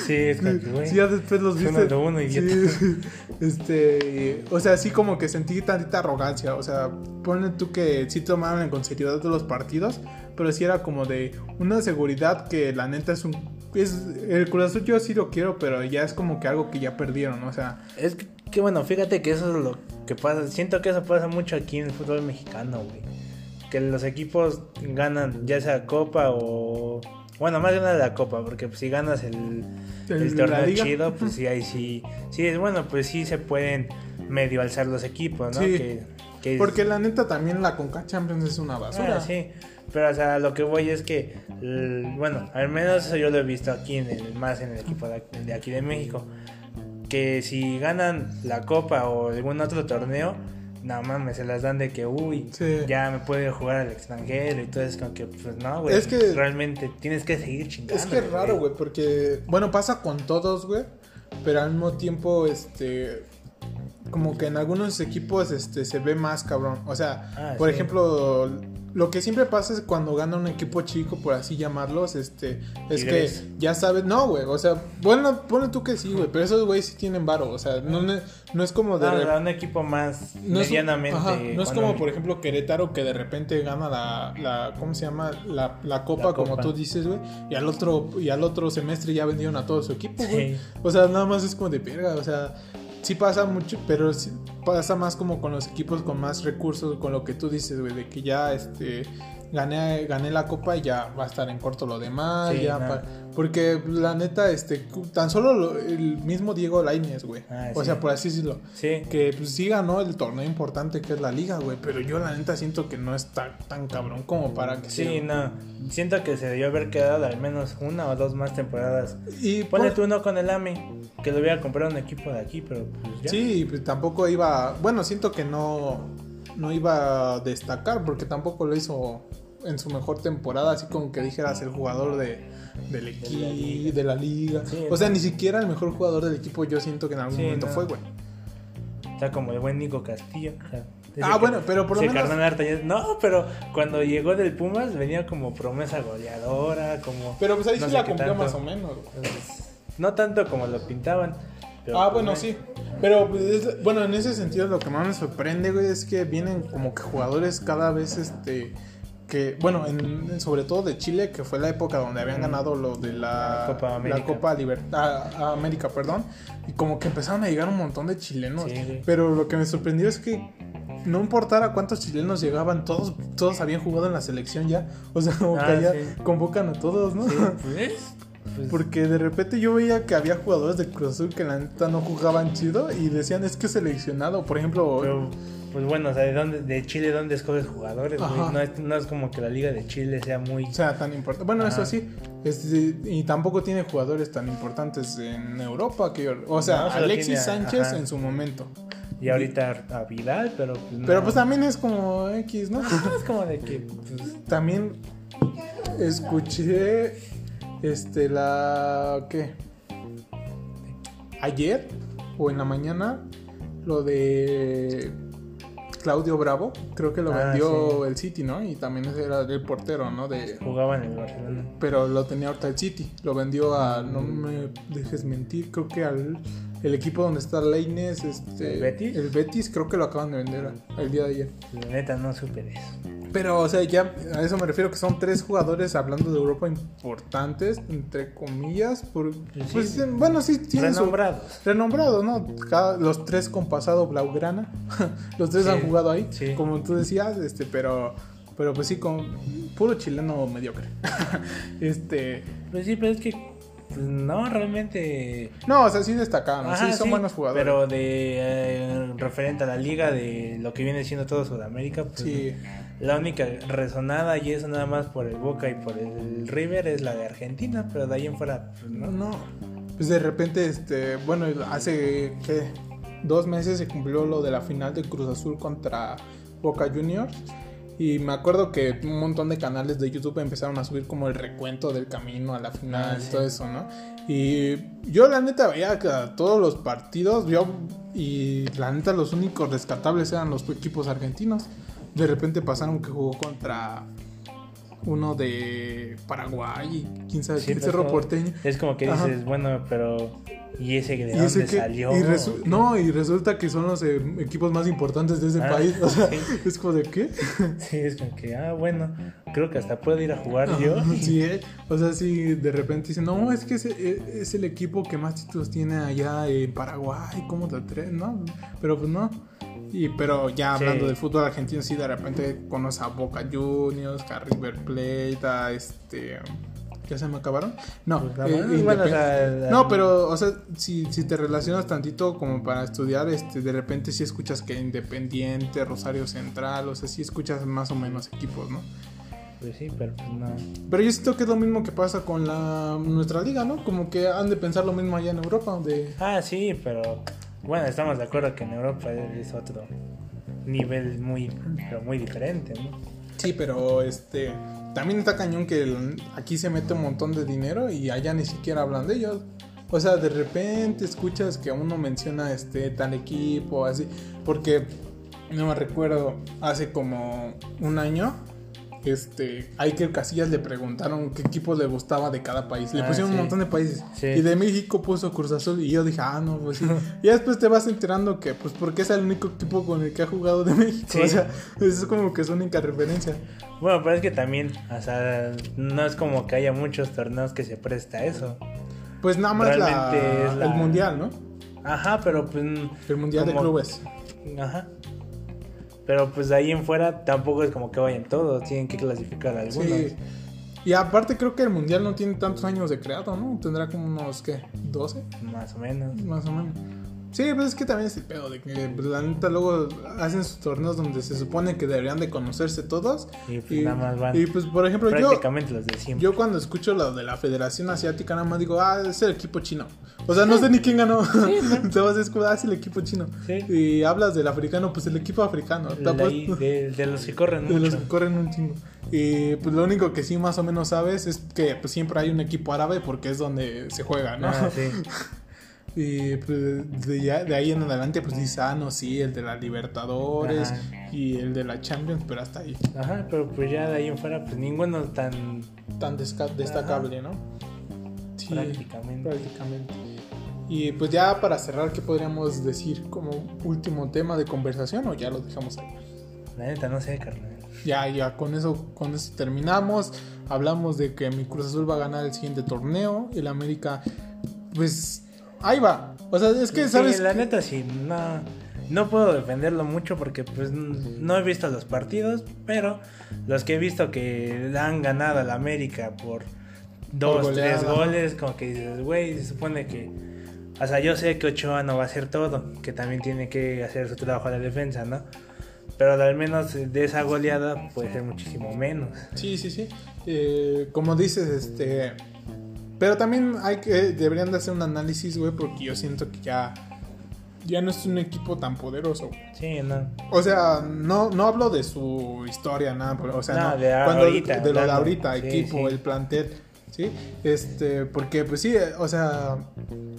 Sí, es que, güey. Sí, ya después los Uno viste. de uno, idiota. Sí, este, o sea, sí como que sentí tantita arrogancia, o sea, ponle tú que sí tomaron en consideración todos los partidos, pero sí era como de una seguridad que la neta es un es el Cruz Azul yo sí lo quiero, pero ya es como que algo que ya perdieron, o sea, Es que, que bueno, fíjate que eso es lo que pasa. Siento que eso pasa mucho aquí en el fútbol mexicano, güey. Que los equipos ganan ya sea Copa o... Bueno, más de una de la Copa, porque pues, si ganas el, El- el la torneo chido, pues sí, ahí sí... Sí, es bueno, pues sí se pueden medio alzar los equipos, ¿no? Sí. Que, que es- porque la neta también la Conca Champions es una basura. Ah, sí, pero o sea, lo que voy es que, bueno, al menos eso yo lo he visto aquí en el, más en el equipo de, aquí de México, que si ganan la copa o algún otro torneo, no mames, se las dan de que, uy, Sí. ya me puede jugar al extranjero y todo es como que, pues no, güey, Es que- realmente tienes que seguir chingando. Es que es raro, güey, porque, bueno, pasa con todos, güey, pero al mismo tiempo, este, como que en algunos equipos, este, se ve más cabrón. O sea, Ah, por sí. ejemplo, lo que siempre pasa es cuando gana un equipo chico, por así llamarlos, este, es que ya sabes, no, güey, o sea, bueno, pone tú que sí, güey, pero esos güeyes sí tienen varo, o sea, no, no es como de... un equipo más medianamente... no es como, por ejemplo, Querétaro que de repente gana la, la ¿cómo se llama? La, la copa, como tú dices, güey, y al otro, y al otro semestre ya vendieron a todo su equipo, güey. O sea, nada más es como de verga, o sea sí pasa mucho, pero sí pasa más como con los equipos con más recursos, con lo que tú dices, güey, de que ya este gané, gané la copa y ya va a estar en corto lo demás, ya porque la neta, este, tan solo el mismo Diego Lainez, güey, ah, o sea, por así decirlo, sí. que pues sí ganó el torneo importante que es la liga, güey, pero yo la neta siento que no está tan cabrón como para que Sí, no, siento que se debió haber quedado al menos una o dos más temporadas. Y Pone tú uno con el AMI, que lo hubiera comprado un equipo de aquí, pero pues ya. Sí, pues tampoco iba, bueno, siento que no no iba a destacar porque tampoco lo hizo en su mejor temporada, así como que dijeras el jugador de, del equipo, de la liga. o sea, ni siquiera el mejor jugador del equipo yo siento que en algún momento fue, güey. O sea, como el buen Nico Castillo. ah, bueno, pero por lo menos... No, pero cuando llegó del Pumas venía como promesa goleadora, como... Pero pues ahí sí la cumplió más o menos. Pues, no tanto como lo pintaban. ah, bueno, sí. Pero, pues, bueno, en ese sentido lo que más me sorprende, güey, es que vienen como que jugadores cada vez, este que, bueno, en, sobre todo de Chile, que fue la época donde habían ganado lo de la, Copa América, la Copa Libertad, América, perdón, y como que empezaron a llegar un montón de chilenos. Pero lo que me sorprendió es que no importara cuántos chilenos llegaban, todos, todos habían jugado en la selección ya. O sea, como que ah, ya convocan a todos, ¿no? Pues, pues, Porque de repente yo veía que había jugadores de Cruz Azul que la neta no jugaban chido y decían es que seleccionado, por ejemplo pues bueno, o sea, de, dónde, de Chile, ¿dónde escoges jugadores? No es, no es, como que la liga de Chile sea muy... O sea, tan importante. Bueno, eso sí. y tampoco tiene jugadores tan importantes en Europa. que O sea, Alexis Sánchez en su momento. Y ahorita a Vidal, pero... Pues pero pues también es como X, ¿no? es como de que... Pues, también escuché este la... ¿Qué? Ayer o en la mañana lo de Claudio Bravo, creo que lo ah, vendió el City, ¿no? Y también era el portero, ¿no? De, Jugaba en el Barcelona. Pero lo tenía ahorita el City. Lo vendió a, no me dejes mentir, creo que al el equipo donde está Leines, este, ¿El Betis? El Betis, creo que lo acaban de vender el día de ayer. La neta, no supe de eso. Pero, o sea, ya a eso me refiero que son tres jugadores hablando de Europa importantes, entre comillas. Por, pues, bueno, sí, tienen renombrados. renombrados, ¿no? los tres con pasado Blaugrana. los tres han jugado ahí, como tú decías, este, pero. Pero pues sí, con puro chileno mediocre. este. Pues sí, pero es que pues no, realmente. No, o sea, sí destacaron, sí, son buenos jugadores. Pero de eh, referente a la liga, de lo que viene siendo todo Sudamérica, pues sí. la única resonada y eso nada más por el Boca y por el River es la de Argentina, pero de ahí en fuera, pues no. No, pues de repente, este, bueno, hace que dos meses se cumplió lo de la final de Cruz Azul contra Boca Juniors. Y me acuerdo que un montón de canales de YouTube empezaron a subir como el recuento del camino a la final ah, y todo eso, ¿no? Y yo la neta veía que todos los partidos, yo, y la neta los únicos rescatables eran los equipos argentinos. De repente pasaron que jugó contra uno de Paraguay y quién sabe quién Cerro Porteño. Es como que dices, bueno, pero ¿y ese de dónde salió? no, y resulta que son los eh, equipos más importantes de ese ah, país. O sea, es como de qué? Sí, es como que, ah, bueno, creo que hasta puedo ir a jugar yo. Sí, eh, o sea, si de repente dicen, no, es que es, eh, es el equipo que más títulos tiene allá en Paraguay, ¿cómo te atreves? No, pero pues no. Y, pero ya hablando del fútbol argentino, sí, de repente conoces a Boca Juniors, a River Plate, a este... ¿Ya se me acabaron? No, pues, eh, no, pero, o sea, si, si te relacionas tantito como para estudiar, este, de repente sí escuchas que Independiente, Rosario Central, o sea, sí escuchas más o menos equipos, ¿no? Pues sí, pero pues no. Pero yo siento que es lo mismo que pasa con la nuestra liga, ¿no? Como que han de pensar lo mismo allá en Europa, donde... Ah, sí, pero bueno, estamos de acuerdo que en Europa es otro nivel muy, pero muy diferente, ¿no? Sí, pero este también está cañón que aquí se mete un montón de dinero y allá ni siquiera hablan de ellos. O sea, de repente escuchas que uno menciona este tal equipo, así, porque no me recuerdo, hace como un año este, a Iker Casillas le preguntaron qué equipo le gustaba de cada país. Le Ah, pusieron sí. un montón de países. Sí. Y de México puso Cruz Azul. Y yo dije, ah, no, pues sí. y después te vas enterando que, pues, porque es el único equipo con el que ha jugado de México. Sí. O sea, es como que es única referencia. Bueno, pero es que también, o sea, no es como que haya muchos torneos que se presta a eso. Pues nada más la- el mundial, ¿no? Ajá, pero pues. El mundial de clubes. Ajá. Pero pues de ahí en fuera tampoco es como que vayan todos, tienen que clasificar algunos. Sí. Y aparte creo que el mundial no tiene tantos años de creado, ¿no? Tendrá como unos, ¿qué? ¿12? Más o menos. Más o menos. Sí, pues es que también es el pedo de que pues, la neta luego hacen sus torneos donde se supone que deberían de conocerse todos. Y pues nada más van y, pues por ejemplo yo, los de siempre. yo cuando escucho lo de la Federación Asiática nada más digo, ah, es el equipo chino. O sea, no sé ni quién ganó. Entonces es como, ah, es el equipo chino. Sí. Y hablas del africano, pues el equipo africano. Te de, de los que corren de los que corren un chingo. Y pues lo único que sí más o menos sabes es que pues siempre hay un equipo árabe porque es donde se juega, ¿no? Ah, sí. Y pues de, ya- de ahí en adelante pues dices, ah, no, sí, el de la Libertadores Ajá. y el de la Champions, pero hasta ahí. Ajá, pero pues ya de ahí en fuera, pues ninguno tan Tan destacable, ¿no? Sí, prácticamente. prácticamente. Y pues ya para cerrar, ¿qué podríamos decir como último tema de conversación o ya lo dejamos ahí? La neta, no sé, carnal. Ya, ya, con eso, con eso terminamos. Hablamos de que mi Cruz Azul va a ganar el siguiente torneo. El América, pues, ahí va. O sea, es que, Sí, ¿sabes? la qué? neta sí, no, no puedo defenderlo mucho porque pues no he visto los partidos, pero los que he visto que han ganado al América por dos, tres goles, como que dices, güey, se supone que... O sea, yo sé que Ochoa no va a hacer todo, que también tiene que hacer su trabajo a la defensa, ¿no? Pero al menos de esa goleada puede ser muchísimo menos. Sí, sí, sí. Eh, como dices, este... Pero también hay que, deberían de hacer un análisis, güey, porque yo siento que ya, ya no es un equipo tan poderoso. Sí, no. O sea, no, no hablo de su historia, nada, pero, o sea, No, no, de Cuando- ahorita, de lo de ahorita, Sí, equipo, sí. el plantel, ¿sí? Este, porque pues sí, o sea,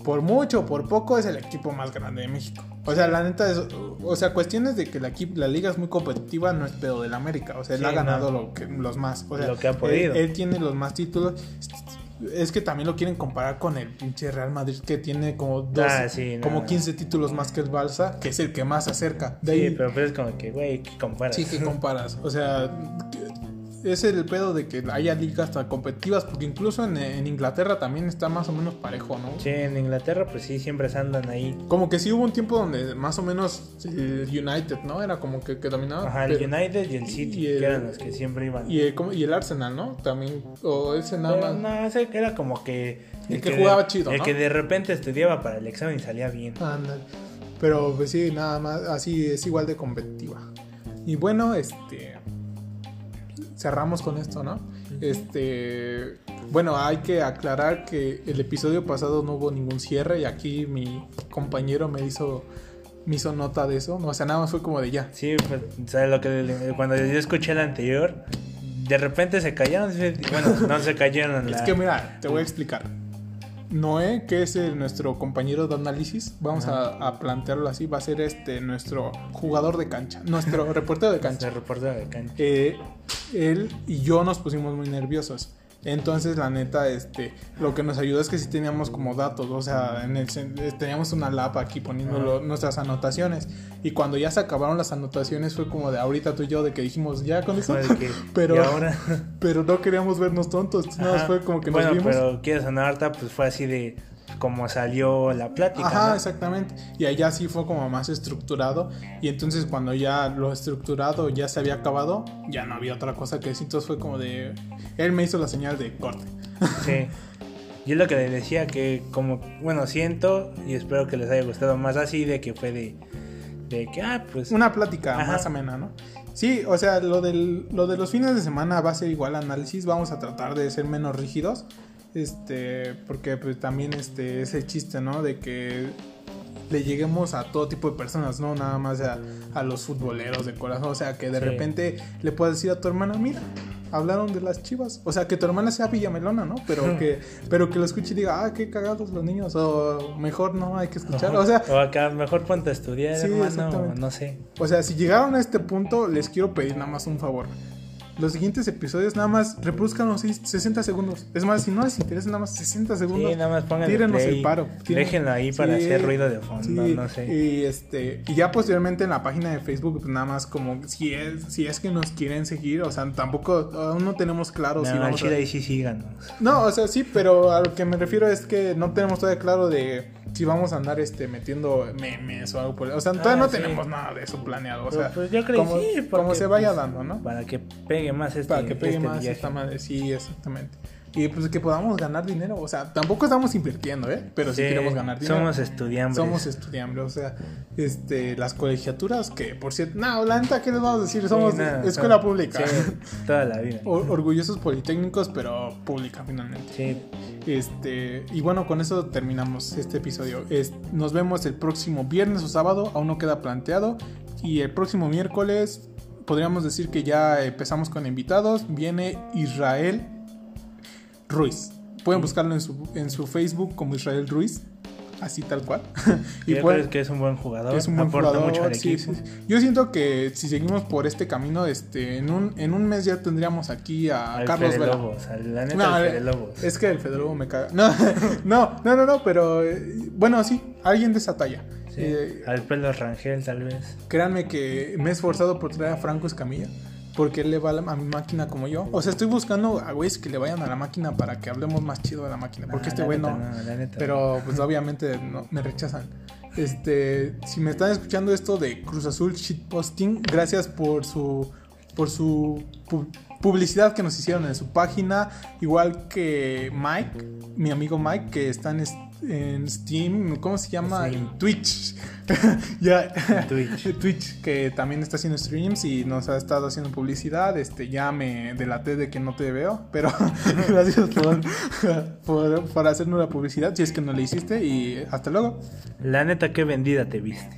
por mucho, por poco es el equipo más grande de México. O sea, la neta es, o sea, cuestiones de que la, la liga es muy competitiva no es pedo del América, o sea, él Sí, ha ganado no. lo que, los más, o sea, Lo que ha él- podido. Él, tiene los más títulos. Es que también lo quieren comparar con el pinche Real Madrid que tiene como dos, Ah, sí, no, como no. 15 títulos más que el Balsa, que es el que más se acerca. De Sí, ahí- pero pues es como que, güey, ¿qué comparas? Sí, que comparas. O sea, es el pedo de que haya ligas tan competitivas, porque incluso en, en Inglaterra también está más o menos parejo, ¿no? Sí, en Inglaterra pues sí, siempre se andan ahí. Como que sí hubo un tiempo donde más o menos el United, ¿no? Era como que, que dominaba. Ajá, el United y el City, y el- que eran los que siempre iban. y, el, y el Arsenal, ¿no? También, o ese nada Pero más. no, ese era como que... El que de- jugaba chido, El ¿no? que de repente estudiaba para el examen y salía bien. Ándale. Pero pues sí, nada más, así es igual de competitiva. Y bueno, este cerramos con esto, ¿no? Este, bueno, hay que aclarar que el episodio pasado no hubo ningún cierre y aquí mi compañero me hizo me hizo nota de eso, no, o sea, nada más fue como de ya. Sí, pues, ¿sabes lo que cuando yo escuché el anterior, de repente se cayeron, bueno, no se cayeron. Es la- que mira, te voy a explicar. Noé, que es el- nuestro compañero de análisis, vamos a, a plantearlo así, va a ser este nuestro jugador de cancha, nuestro reportero de cancha. De cancha. eh, él y yo nos pusimos muy nerviosos. Entonces, la neta, este, lo que nos ayudó es que sí teníamos como datos, o sea, en el, eh, teníamos una lapa aquí poniendo nuestras anotaciones. Y cuando ya se acabaron las anotaciones fue como de ahorita tú y yo de que dijimos, ya con eso. Pero, ahora... pero no queríamos vernos tontos, nada más Ajá. fue como que nos bueno, vimos. pero quieres harta, pues fue así de como salió la plática. Ajá, ¿no? exactamente. Y allá sí fue como más estructurado. Y entonces cuando ya lo estructurado ya se había acabado, ya no había otra cosa que decir. Entonces fue como de... Él me hizo la señal de corte. Sí. Yo lo que les decía que como, bueno, siento y espero que les haya gustado más así de que fue de, de que, ah, pues... Una plática Ajá. más amena, ¿no? Sí, o sea, lo, del, lo de los fines de semana va a ser igual análisis. Vamos a tratar de ser menos rígidos. Este, porque pues también este es el chiste, ¿no? De que le lleguemos a todo tipo de personas, no nada más a, a los futboleros de corazón. O sea, que de Sí. repente le puedes decir a tu hermana, mira, hablaron de las chivas. O sea, que tu hermana sea Villamelona, ¿no? Pero que, pero que lo escuche y diga, ah, qué cagados los niños. O mejor no hay que escuchar. O sea, o acá mejor ponte a estudiar, Sí, hermano, no sé. o sea, si llegaron a este punto, les quiero pedir nada más un favor. Los siguientes episodios nada más reproduzcan los 60 segundos. Es más, si no les interesa nada más 60 segundos, sí, nada más tírenos play. el paro. Tíren- Déjenlo ahí para Sí, hacer ruido de fondo, sí, no sé. Y este, y ya posteriormente en la página de Facebook, pues nada más como si es, si es que nos quieren seguir, o sea, tampoco aún no tenemos claro si No, vamos a ahí sí síganos. no, o sea, sí, pero a lo que me refiero es que no tenemos todavía claro de si vamos a andar este metiendo memes o algo por O sea, todavía Ah, no tenemos nada de eso planeado. O sea, pues yo creo que como, sí, como se vaya pues, dando, ¿no? Para que pegue más este Para que pegue este más viaje. esta madre. Sí, exactamente. Y pues que podamos ganar dinero. O sea, tampoco estamos invirtiendo, ¿eh? Pero sí, Sí, queremos ganar dinero. Somos estudiantes. Somos estudiantes, o sea, este, las colegiaturas que, por cierto, no, la neta, ¿qué les vamos a decir? Somos Sí, escuela pública. sí, toda la vida. Or- orgullosos politécnicos, pero pública finalmente. Sí, Este, y bueno, con eso terminamos este episodio. Es- nos vemos el próximo viernes o sábado, aún no queda planteado. Y el próximo miércoles podríamos decir que ya empezamos con invitados. Viene Israel Ruiz. Pueden buscarlo en su, en su Facebook como Israel Ruiz, así tal cual. y pueden, que es un buen jugador. es un buen jugador, mucho al sí, sí. Yo siento que si seguimos por este camino, este, en un, en un mes ya tendríamos aquí a Al Carlos Fede Vela. Lobos, al- la neta No, al eh, Fede Lobos. Es que el Federo me caga. No, no, no, no, no, pero eh, bueno, sí, alguien de esa talla. Sí, Eh, al pelo Rangel tal vez. créanme que me he esforzado por traer a Franco Escamilla. Porque él le va a, la- a mi máquina como yo. O sea, estoy buscando a güeyes que le vayan a la máquina para que hablemos más chido de la máquina. Porque Nah, este la güey neta no. la neta Pero pues obviamente no, me rechazan. Este, si me están escuchando esto de Cruz Azul Shitposting, gracias por su por su pu- publicidad que nos hicieron en su página, igual que Mike, mi amigo Mike que está en, Steam, ¿cómo se llama? En Twitch. ya En Twitch. Twitch que también está haciendo streams y nos ha estado haciendo publicidad, este ya me delaté de que no te veo, pero gracias por, por, por hacernos la publicidad si es que no le hiciste y hasta luego. La neta, qué vendida te viste.